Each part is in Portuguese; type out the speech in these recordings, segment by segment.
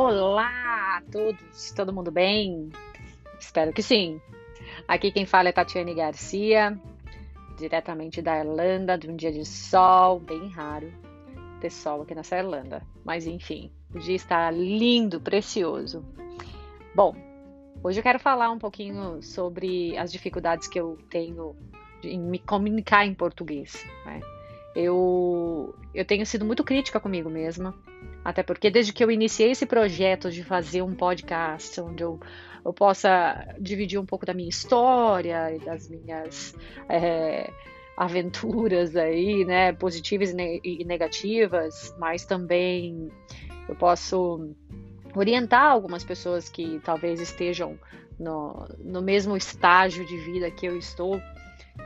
Olá a todos, todo mundo bem? Espero que sim. Aqui quem fala é Tatiane Garcia, diretamente da Irlanda, de um dia de sol, bem raro ter sol aqui nessa Irlanda. Mas enfim, o dia está lindo, precioso. Bom, hoje eu quero falar um pouquinho sobre as dificuldades que eu tenho em me comunicar em português. Né? Eu, eu tenho sido muito crítica comigo mesma, até porque desde que eu iniciei esse projeto de fazer um podcast onde eu, eu possa dividir um pouco da minha história e das minhas é, aventuras aí, né, positivas e negativas, mas também eu posso orientar algumas pessoas que talvez estejam no, no mesmo estágio de vida que eu estou.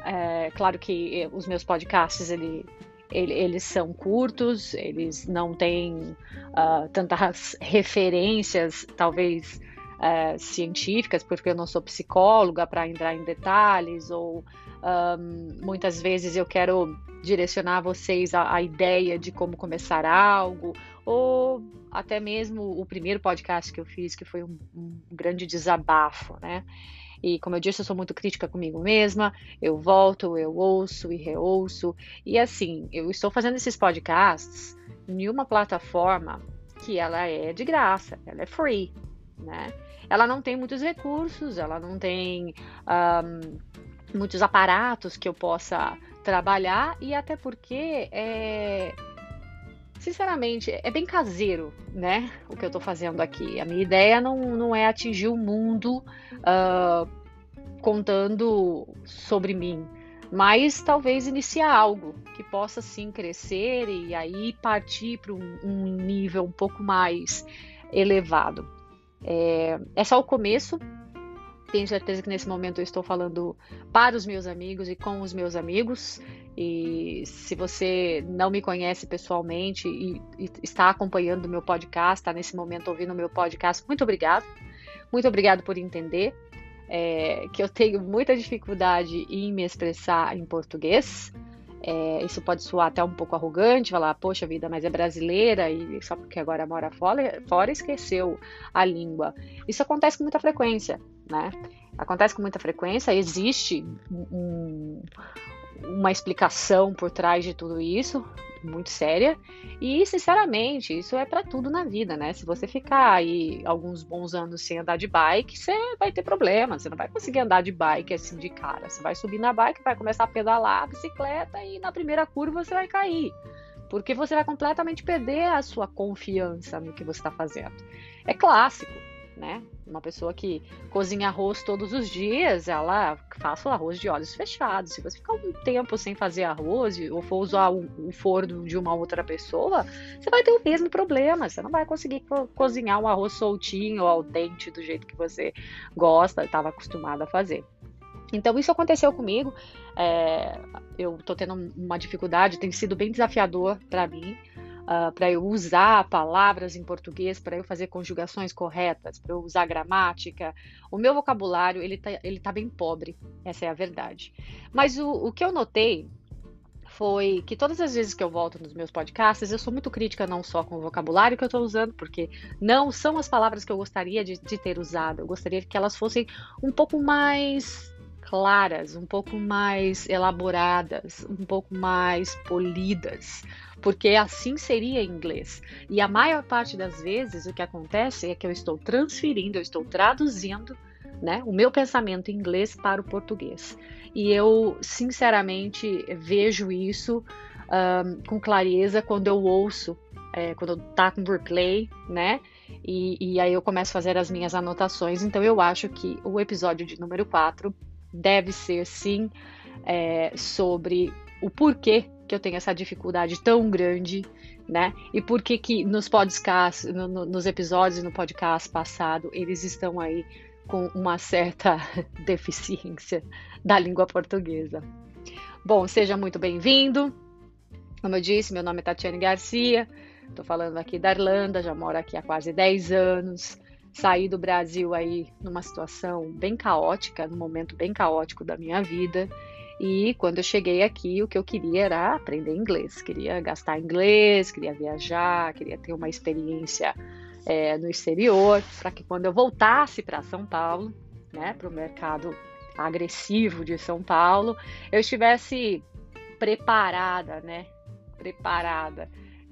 É, claro que os meus podcasts ele, ele, eles são curtos, eles não têm uh, tantas referências, talvez uh, científicas, porque eu não sou psicóloga para entrar em detalhes, ou um, muitas vezes eu quero direcionar vocês à, à ideia de como começar algo, ou até mesmo o primeiro podcast que eu fiz, que foi um, um grande desabafo, né? E como eu disse, eu sou muito crítica comigo mesma. Eu volto, eu ouço e reouço. E assim, eu estou fazendo esses podcasts em uma plataforma que ela é de graça, ela é free, né? Ela não tem muitos recursos, ela não tem um, muitos aparatos que eu possa trabalhar e até porque é, sinceramente, é bem caseiro, né? O que eu tô fazendo aqui. A minha ideia não, não é atingir o mundo uh, contando sobre mim, mas talvez iniciar algo que possa sim crescer e aí partir para um, um, nível um pouco mais elevado. É, é só o começo, tenho certeza que nesse momento eu estou falando para os meus amigos e com os meus amigos. E se você não me conhece pessoalmente e, e está acompanhando o meu podcast, está nesse momento ouvindo o meu podcast, muito obrigado. Muito obrigado por entender é, que eu tenho muita dificuldade em me expressar em português. É, isso pode soar até um pouco arrogante, falar, poxa vida, mas é brasileira e só porque agora mora fora, fora esqueceu a língua. Isso acontece com muita frequência, né? Acontece com muita frequência, existe um, uma explicação por trás de tudo isso, muito séria. E, sinceramente, isso é para tudo na vida, né? Se você ficar aí alguns bons anos sem andar de bike, você vai ter problema. Você não vai conseguir andar de bike assim de cara. Você vai subir na bike, vai começar a pedalar a bicicleta e na primeira curva você vai cair. Porque você vai completamente perder a sua confiança no que você está fazendo. É clássico né? Uma pessoa que cozinha arroz todos os dias, ela faça o arroz de olhos fechados. Se você ficar um tempo sem fazer arroz ou for usar o, forno de uma outra pessoa, você vai ter o mesmo problema. Você não vai conseguir co cozinhar um arroz soltinho ao dente do jeito que você gosta, estava acostumado a fazer. Então isso aconteceu comigo. É, eu estou tendo uma dificuldade, tem sido bem desafiador para mim uh, ah, para eu usar palavras em português, para eu fazer conjugações corretas, para eu usar gramática. O meu vocabulário ele tá, ele tá bem pobre, essa é a verdade. Mas o, o que eu notei foi que todas as vezes que eu volto nos meus podcasts, eu sou muito crítica não só com o vocabulário que eu estou usando, porque não são as palavras que eu gostaria de, de, ter usado. Eu gostaria que elas fossem um pouco mais claras, um pouco mais elaboradas, um pouco mais polidas, porque assim seria em inglês. E a maior parte das vezes o que acontece é que eu estou transferindo, eu estou traduzindo né, o meu pensamento em inglês para o português. E eu, sinceramente, vejo isso um, com clareza quando eu ouço, é, quando tá com replay, né? E, e aí eu começo a fazer as minhas anotações. Então eu acho que o episódio de número 4 deve ser, sim, é, sobre o porquê que eu tenho essa dificuldade tão grande, né? E por que que nos podcasts, no, no, nos episódios no podcast passado, eles estão aí com uma certa deficiência da língua portuguesa. Bom, seja muito bem-vindo. Como eu disse, meu nome é Tatiane Garcia, estou falando aqui da Irlanda, já moro aqui há quase 10 anos. Saí do Brasil aí numa situação bem caótica, num momento bem caótico da minha vida. E quando eu cheguei aqui, o que eu queria era aprender inglês. Queria gastar inglês, queria viajar, queria ter uma experiência é, no exterior, para que quando eu voltasse para São Paulo, né, para o mercado agressivo de São Paulo, eu estivesse preparada, né, preparada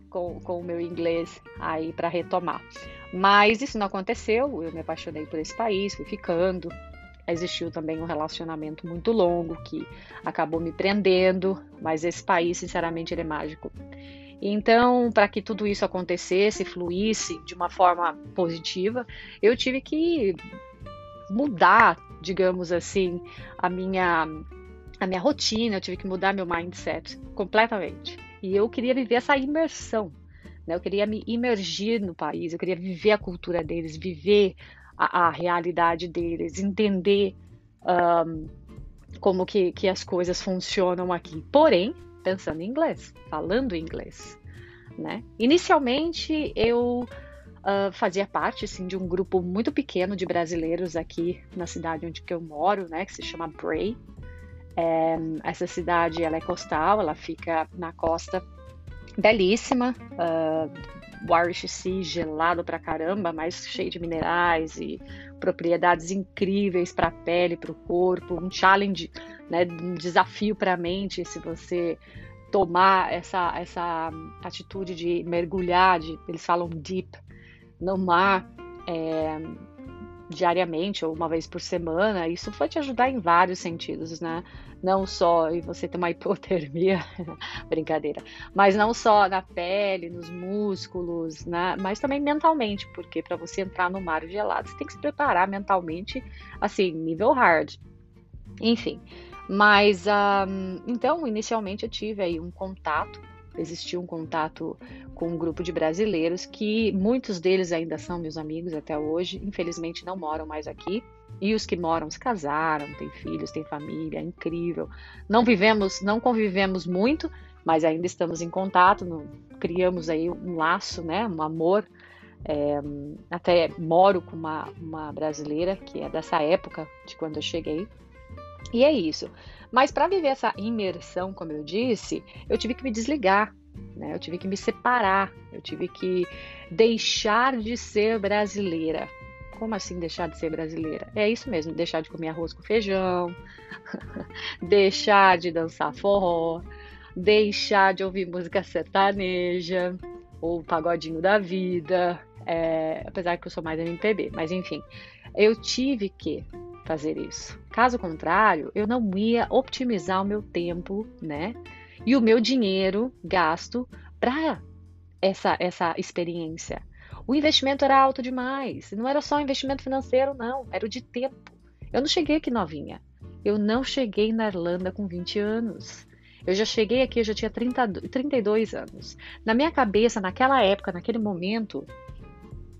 com, com o meu inglês aí para retomar. Mas isso não aconteceu, eu me apaixonei por esse país, fui ficando. Existiu também um relacionamento muito longo que acabou me prendendo, mas esse país, sinceramente, ele é mágico. Então, para que tudo isso acontecesse, fluísse de uma forma positiva, eu tive que mudar, digamos assim, a minha a minha rotina, eu tive que mudar meu mindset completamente. E eu queria viver essa imersão, né? Eu queria me imergir no país, eu queria viver a cultura deles, viver a, a realidade deles, entender um, como que, que as coisas funcionam aqui. Porém, pensando em inglês, falando inglês, né? Inicialmente eu uh, fazia parte, assim, de um grupo muito pequeno de brasileiros aqui na cidade onde eu moro, né? Que se chama Bray. É, essa cidade, ela é costal, ela fica na costa belíssima, uh, Warish Sea gelado pra caramba, mas cheio de minerais e propriedades incríveis para a pele, para o corpo, um challenge, né, um desafio para a mente se você tomar essa, essa atitude de mergulhar, de, eles falam deep, no mar é, diariamente ou uma vez por semana, isso vai te ajudar em vários sentidos, né? Não só e você ter uma hipotermia, brincadeira, mas não só na pele, nos músculos, né? mas também mentalmente, porque para você entrar no mar gelado, você tem que se preparar mentalmente, assim, nível hard. Enfim, mas um, então inicialmente eu tive aí um contato existia um contato com um grupo de brasileiros que muitos deles ainda são meus amigos até hoje, infelizmente não moram mais aqui. E os que moram se casaram, têm filhos, têm família, é incrível. Não vivemos, não convivemos muito, mas ainda estamos em contato, no, criamos aí um laço, né, um amor. É, até moro com uma, uma brasileira que é dessa época de quando eu cheguei. E é isso. Mas para viver essa imersão, como eu disse, eu tive que me desligar, né? Eu tive que me separar, eu tive que deixar de ser brasileira. Como assim deixar de ser brasileira? É isso mesmo, deixar de comer arroz com feijão, deixar de dançar forró, deixar de ouvir música sertaneja ou pagodinho da vida, é, apesar que eu sou mais MPB, mas enfim, eu tive que fazer isso. Caso contrário, eu não ia otimizar o meu tempo, né? E o meu dinheiro gasto para essa, essa experiência. O investimento era alto demais. Não era só investimento financeiro, não. Era o de tempo. Eu não cheguei aqui novinha. Eu não cheguei na Irlanda com 20 anos. Eu já cheguei aqui, eu já tinha 30, 32 anos. Na minha cabeça, naquela época, naquele momento,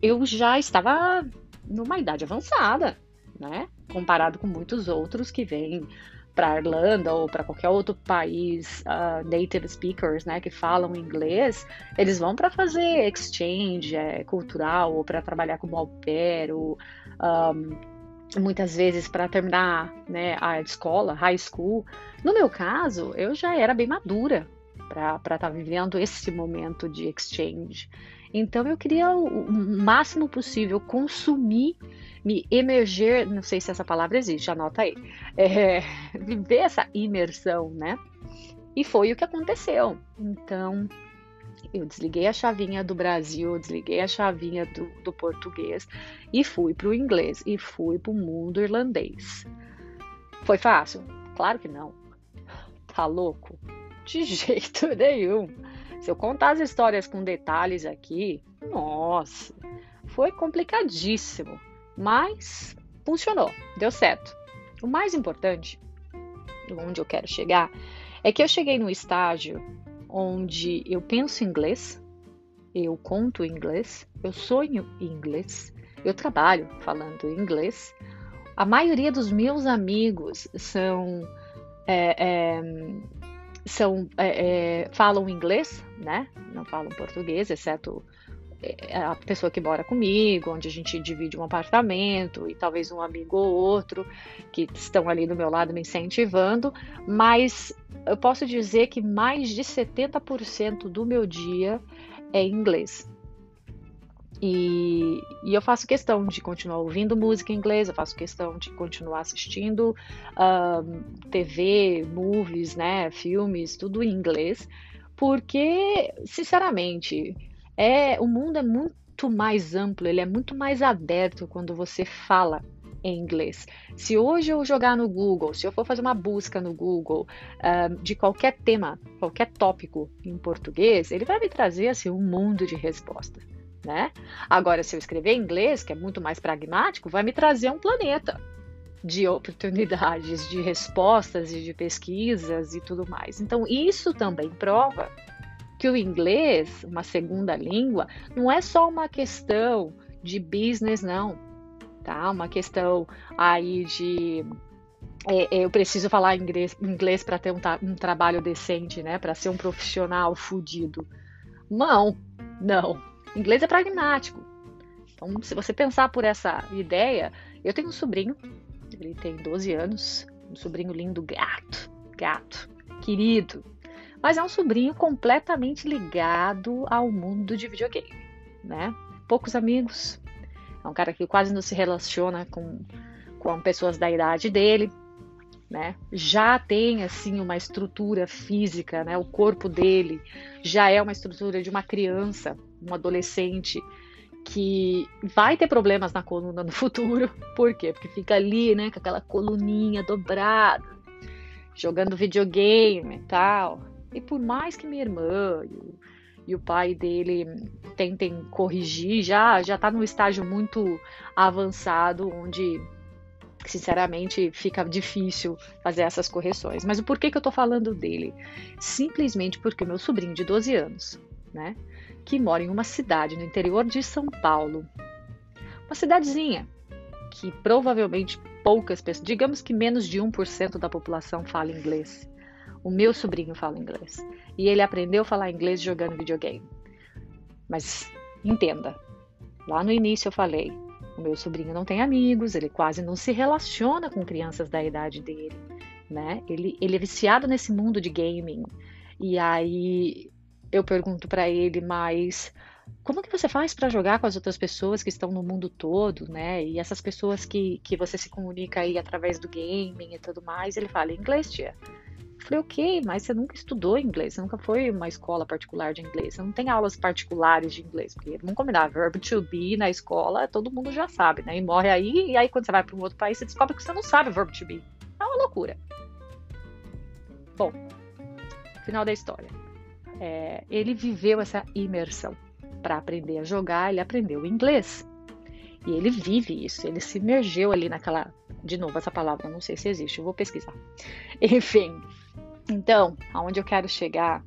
eu já estava numa idade avançada, né? comparado com muitos outros que vêm para Irlanda ou para qualquer outro país uh, native speakers, né, que falam inglês, eles vão para fazer exchange é, cultural ou para trabalhar como au pair ou um, muitas vezes para terminar né, a escola, high school. No meu caso, eu já era bem madura para estar tá vivendo esse momento de exchange. Então eu queria o máximo possível consumir me emerger, não sei se essa palavra existe, anota aí, é, viver essa imersão, né? E foi o que aconteceu. Então, eu desliguei a chavinha do Brasil, desliguei a chavinha do, do português e fui para o inglês e fui para o mundo irlandês. Foi fácil? Claro que não. Tá louco? De jeito nenhum. Se eu contar as histórias com detalhes aqui, nossa, foi complicadíssimo. Mas funcionou, deu certo. O mais importante, onde eu quero chegar, é que eu cheguei no estágio onde eu penso inglês, eu conto inglês, eu sonho inglês, eu trabalho falando inglês. A maioria dos meus amigos são é, é, são é, é falam inglês, né? Não falam português, exceto é, a pessoa que mora comigo, onde a gente divide um apartamento e talvez um amigo ou outro que estão ali do meu lado me incentivando, mas eu posso dizer que mais de 70% do meu dia é inglês. E, e, eu faço questão de continuar ouvindo música em inglês, eu faço questão de continuar assistindo um, TV, movies, né, filmes, tudo em inglês, porque, sinceramente, é o mundo é muito mais amplo, ele é muito mais aberto quando você fala em inglês. Se hoje eu jogar no Google, se eu for fazer uma busca no Google uh, de qualquer tema, qualquer tópico em português, ele vai me trazer assim um mundo de respostas. Né? Agora, se eu escrever em inglês, que é muito mais pragmático, vai me trazer um planeta de oportunidades, de respostas e de pesquisas e tudo mais. Então, isso também prova que o inglês, uma segunda língua, não é só uma questão de business, não tá? Uma questão aí de é, é eu preciso falar inglês, inglês para ter um, um, trabalho decente, né? Para ser um profissional fudido. Não, não. Inglês é pragmático. Então, se você pensar por essa ideia, eu tenho um sobrinho, ele tem 12 anos, um sobrinho lindo, gato, gato, querido. Mas é um sobrinho completamente ligado ao mundo de videogame, né? Poucos amigos, é um cara que quase não se relaciona com, com pessoas da idade dele, né? Já tem assim uma estrutura física, né? O corpo dele já é uma estrutura de uma criança, um adolescente que vai ter problemas na coluna no futuro. Por quê? Porque fica ali, né, com aquela coluninha dobrada, jogando videogame e tal. E por mais que minha irmã e o e o pai dele tentem corrigir, já já está num estágio muito avançado, onde sinceramente fica difícil fazer essas correções. Mas o porquê que eu estou falando dele? Simplesmente porque meu sobrinho de 12 anos, né, que mora em uma cidade no interior de São Paulo, uma cidadezinha que provavelmente poucas pessoas, digamos que menos de 1% da população fala inglês. O meu sobrinho fala inglês e ele aprendeu a falar inglês jogando videogame. Mas entenda, lá no início eu falei, o meu sobrinho não tem amigos, ele quase não se relaciona com crianças da idade dele, né? Ele, ele é viciado nesse mundo de gaming. E aí eu pergunto para ele, mas como que você faz para jogar com as outras pessoas que estão no mundo todo, né? E essas pessoas que, que você se comunica aí através do gaming e tudo mais, ele fala inglês, tia. Falei, ok, mas você nunca estudou inglês, você nunca foi uma escola particular de inglês, você não tem aulas particulares de inglês, porque vamos combinar, verbo to be na escola, todo mundo já sabe, né? E morre aí, e aí quando você vai para um outro país, você descobre que você não sabe verbo to be. É uma loucura. Bom, final da história. É, ele viveu essa imersão. Para aprender a jogar, ele aprendeu inglês. E ele vive isso, ele se imergeu ali naquela. De novo, essa palavra, não sei se existe, eu vou pesquisar. Enfim, então, aonde eu quero chegar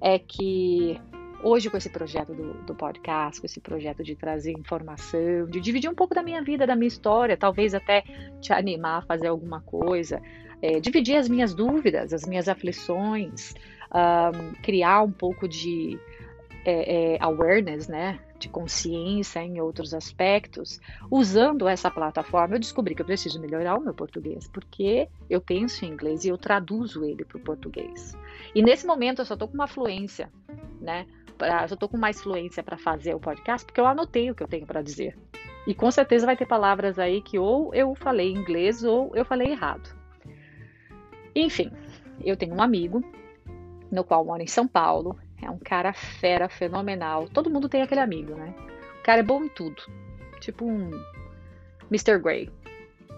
é que hoje, com esse projeto do, do, podcast, com esse projeto de trazer informação, de dividir um pouco da minha vida, da minha história, talvez até te animar a fazer alguma coisa, é, dividir as minhas dúvidas, as minhas aflições, um, criar um pouco de é, é, awareness, né? de consciência em outros aspectos, usando essa plataforma, eu descobri que eu preciso melhorar o meu português, porque eu penso em inglês e eu traduzo ele para o português. E nesse momento eu só estou com uma fluência, né? Pra, eu estou com mais fluência para fazer o podcast, porque eu anotei o que eu tenho para dizer. E com certeza vai ter palavras aí que ou eu falei inglês ou eu falei errado. Enfim, eu tenho um amigo no qual mora em São Paulo, é um cara fera, fenomenal. Todo mundo tem aquele amigo, né? O cara é bom em tudo. Tipo um Mr. Grey.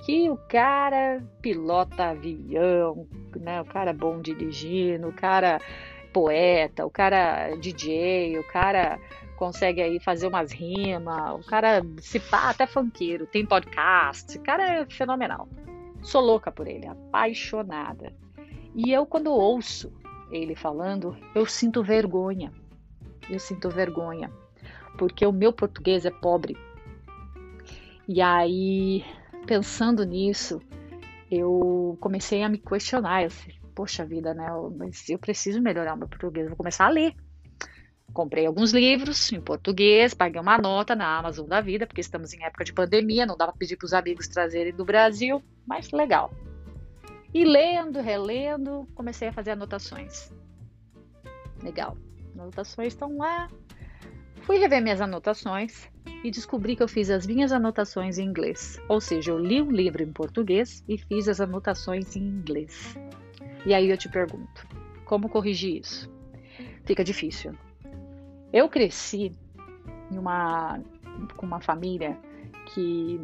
Que o cara pilota avião, né? O cara é bom dirigindo, o cara poeta, o cara DJ, o cara consegue aí fazer umas rimas, o cara se pá até funkeiro, tem podcast, o cara é fenomenal. Sou louca por ele, apaixonada. E eu quando ouço ele falando, eu sinto vergonha. Eu sinto vergonha, porque o meu português é pobre. E aí, pensando nisso, eu comecei a me questionar. Eu disse, Poxa vida, né? Mas eu preciso melhorar o meu português. vou começar a ler. Comprei alguns livros em português, paguei uma nota na Amazon da vida, porque estamos em época de pandemia, não dá para pedir para os amigos trazerem do Brasil, mas legal. E lendo, relendo, comecei a fazer anotações. Legal. Anotações estão lá. Fui rever minhas anotações e descobri que eu fiz as minhas anotações em inglês. Ou seja, eu li um livro em português e fiz as anotações em inglês. E aí eu te pergunto, como corrigir isso? Fica difícil. Eu cresci em uma, com uma família que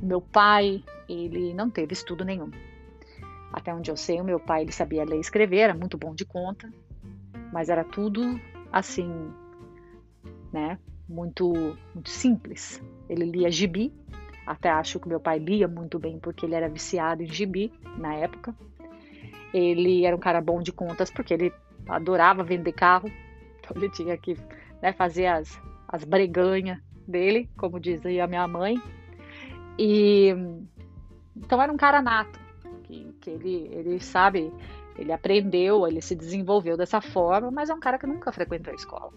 meu pai, ele não teve estudo nenhum. Até onde eu sei, o meu pai ele sabia ler e escrever, era muito bom de conta, mas era tudo assim, né? Muito, muito simples. Ele lia gibi, até acho que meu pai lia muito bem porque ele era viciado em gibi na época. Ele era um cara bom de contas porque ele adorava vender carro, então ele tinha que né, fazer as, as breganhas dele, como dizia minha mãe. E então era um cara nato, que, que ele, ele sabe, ele aprendeu, ele se desenvolveu dessa forma, mas é um cara que nunca frequentou a escola.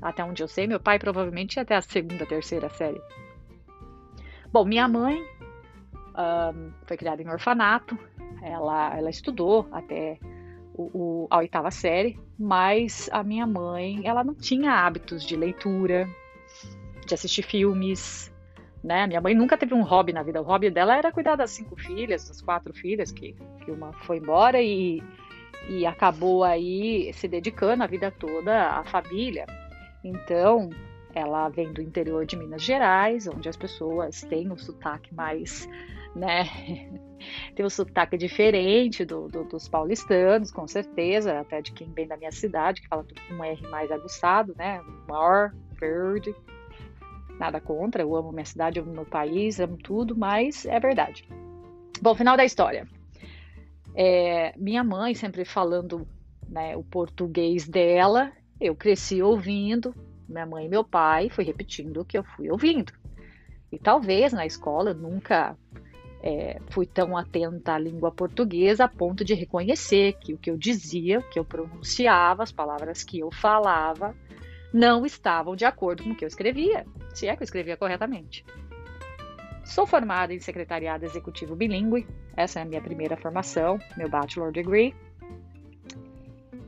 Até onde eu sei, meu pai provavelmente ia até a segunda, terceira série. Bom, minha mãe um, foi criada em orfanato, ela, ela estudou até o, o, a oitava série, mas a minha mãe, ela não tinha hábitos de leitura, de assistir filmes, né? Minha mãe nunca teve um hobby na vida. O hobby dela era cuidar das cinco filhas, das quatro filhas, que, que uma foi embora e, e acabou aí se dedicando a vida toda à família. Então, ela vem do interior de Minas Gerais, onde as pessoas têm um sotaque mais, né? Tem um sotaque diferente do, do, dos paulistanos, com certeza, até de quem vem da minha cidade, que fala com um R mais aguçado, né? Maior, verde. Nada contra, eu amo minha cidade, amo meu país, amo tudo, mas é verdade. Bom, final da história. É, minha mãe sempre falando né, o português dela, eu cresci ouvindo, minha mãe e meu pai foi repetindo o que eu fui ouvindo. E talvez na escola eu nunca é, fui tão atenta à língua portuguesa a ponto de reconhecer que o que eu dizia, o que eu pronunciava, as palavras que eu falava, não estavam de acordo com o que eu escrevia, se é que eu escrevia corretamente. Sou formada em secretariado executivo bilíngue, essa é a minha primeira formação, meu bachelor degree.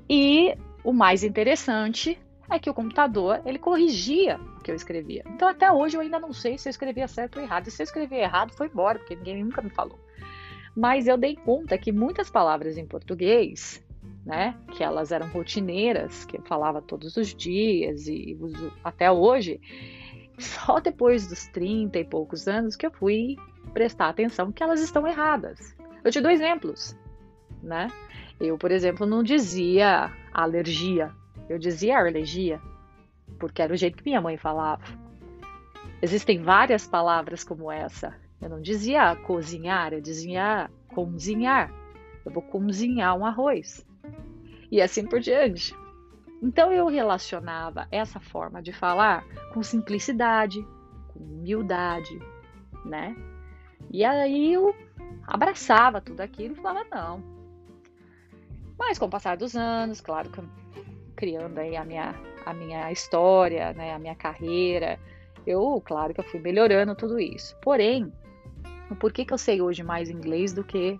E o mais interessante é que o computador ele corrigia o que eu escrevia. Então até hoje eu ainda não sei se eu escrevia certo ou errado. E se eu escrevia errado, foi embora, porque ninguém nunca me falou. Mas eu dei conta que muitas palavras em português, né, que elas eram rotineiras, que eu falava todos os dias e até hoje, só depois dos 30 e poucos anos que eu fui prestar atenção que elas estão erradas. Eu te dou exemplos, né? Eu, por exemplo, não dizia alergia, eu dizia alergia, porque era o jeito que minha mãe falava. Existem várias palavras como essa. Eu não dizia cozinhar, eu dizia cozinhar. Eu vou cozinhar um arroz. E assim por diante. Então eu relacionava essa forma de falar com simplicidade, com humildade, né? E aí eu abraçava tudo aquilo e falava, não, mas com o passar dos anos, claro que criando aí a minha, a minha história, né, a minha carreira, eu, claro que eu fui melhorando tudo isso. Porém, por que, que eu sei hoje mais inglês do que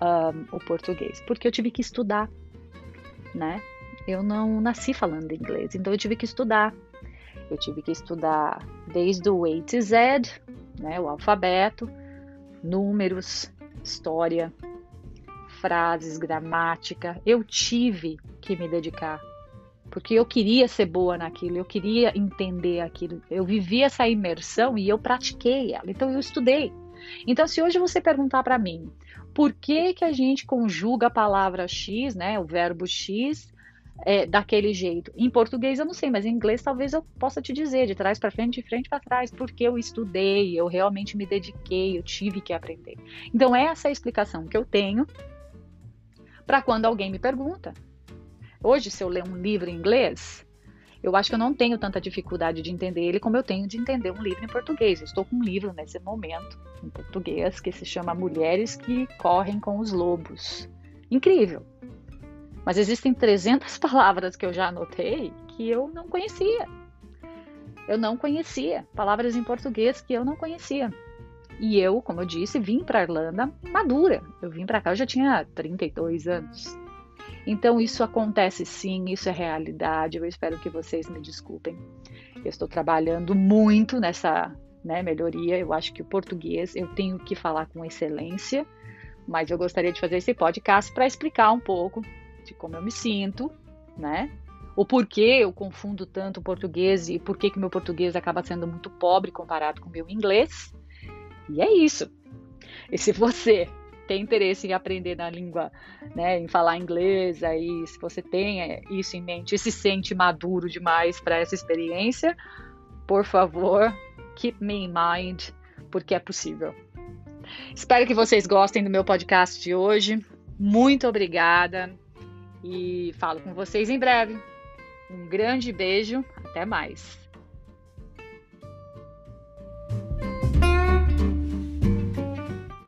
um, o português? Porque eu tive que estudar, né? Eu não nasci falando inglês, então eu tive que estudar. Eu tive que estudar desde o A to Z, né, o alfabeto, números, história, frases, gramática. Eu tive que me dedicar, porque eu queria ser boa naquilo, eu queria entender aquilo. Eu vivi essa imersão e eu pratiquei ela, então eu estudei. Então, se hoje você perguntar para mim por que, que a gente conjuga a palavra X, né, o verbo X, é, daquele jeito. Em português eu não sei, mas em inglês talvez eu possa te dizer de trás para frente, de frente para trás, porque eu estudei, eu realmente me dediquei, eu tive que aprender. Então essa é a explicação que eu tenho para quando alguém me pergunta. Hoje, se eu ler um livro em inglês, eu acho que eu não tenho tanta dificuldade de entender ele como eu tenho de entender um livro em português. Eu estou com um livro nesse momento, em português, que se chama Mulheres que Correm com os Lobos. Incrível! Mas existem 300 palavras que eu já anotei que eu não conhecia. Eu não conhecia. Palavras em português que eu não conhecia. E eu, como eu disse, vim para a Irlanda madura. Eu vim para cá, eu já tinha 32 anos. Então isso acontece sim, isso é realidade. Eu espero que vocês me desculpem. Eu estou trabalhando muito nessa né, melhoria. Eu acho que o português eu tenho que falar com excelência, mas eu gostaria de fazer esse podcast para explicar um pouco de como eu me sinto, né? O porquê eu confundo tanto o português e por que meu português acaba sendo muito pobre comparado com o meu inglês. E é isso. E se você tem interesse em aprender na língua, né, em falar inglês, aí se você tem isso em mente e se sente maduro demais para essa experiência, por favor, keep me in mind, porque é possível. Espero que vocês gostem do meu podcast de hoje. Muito obrigada e falo com vocês em breve. Um grande beijo, até mais.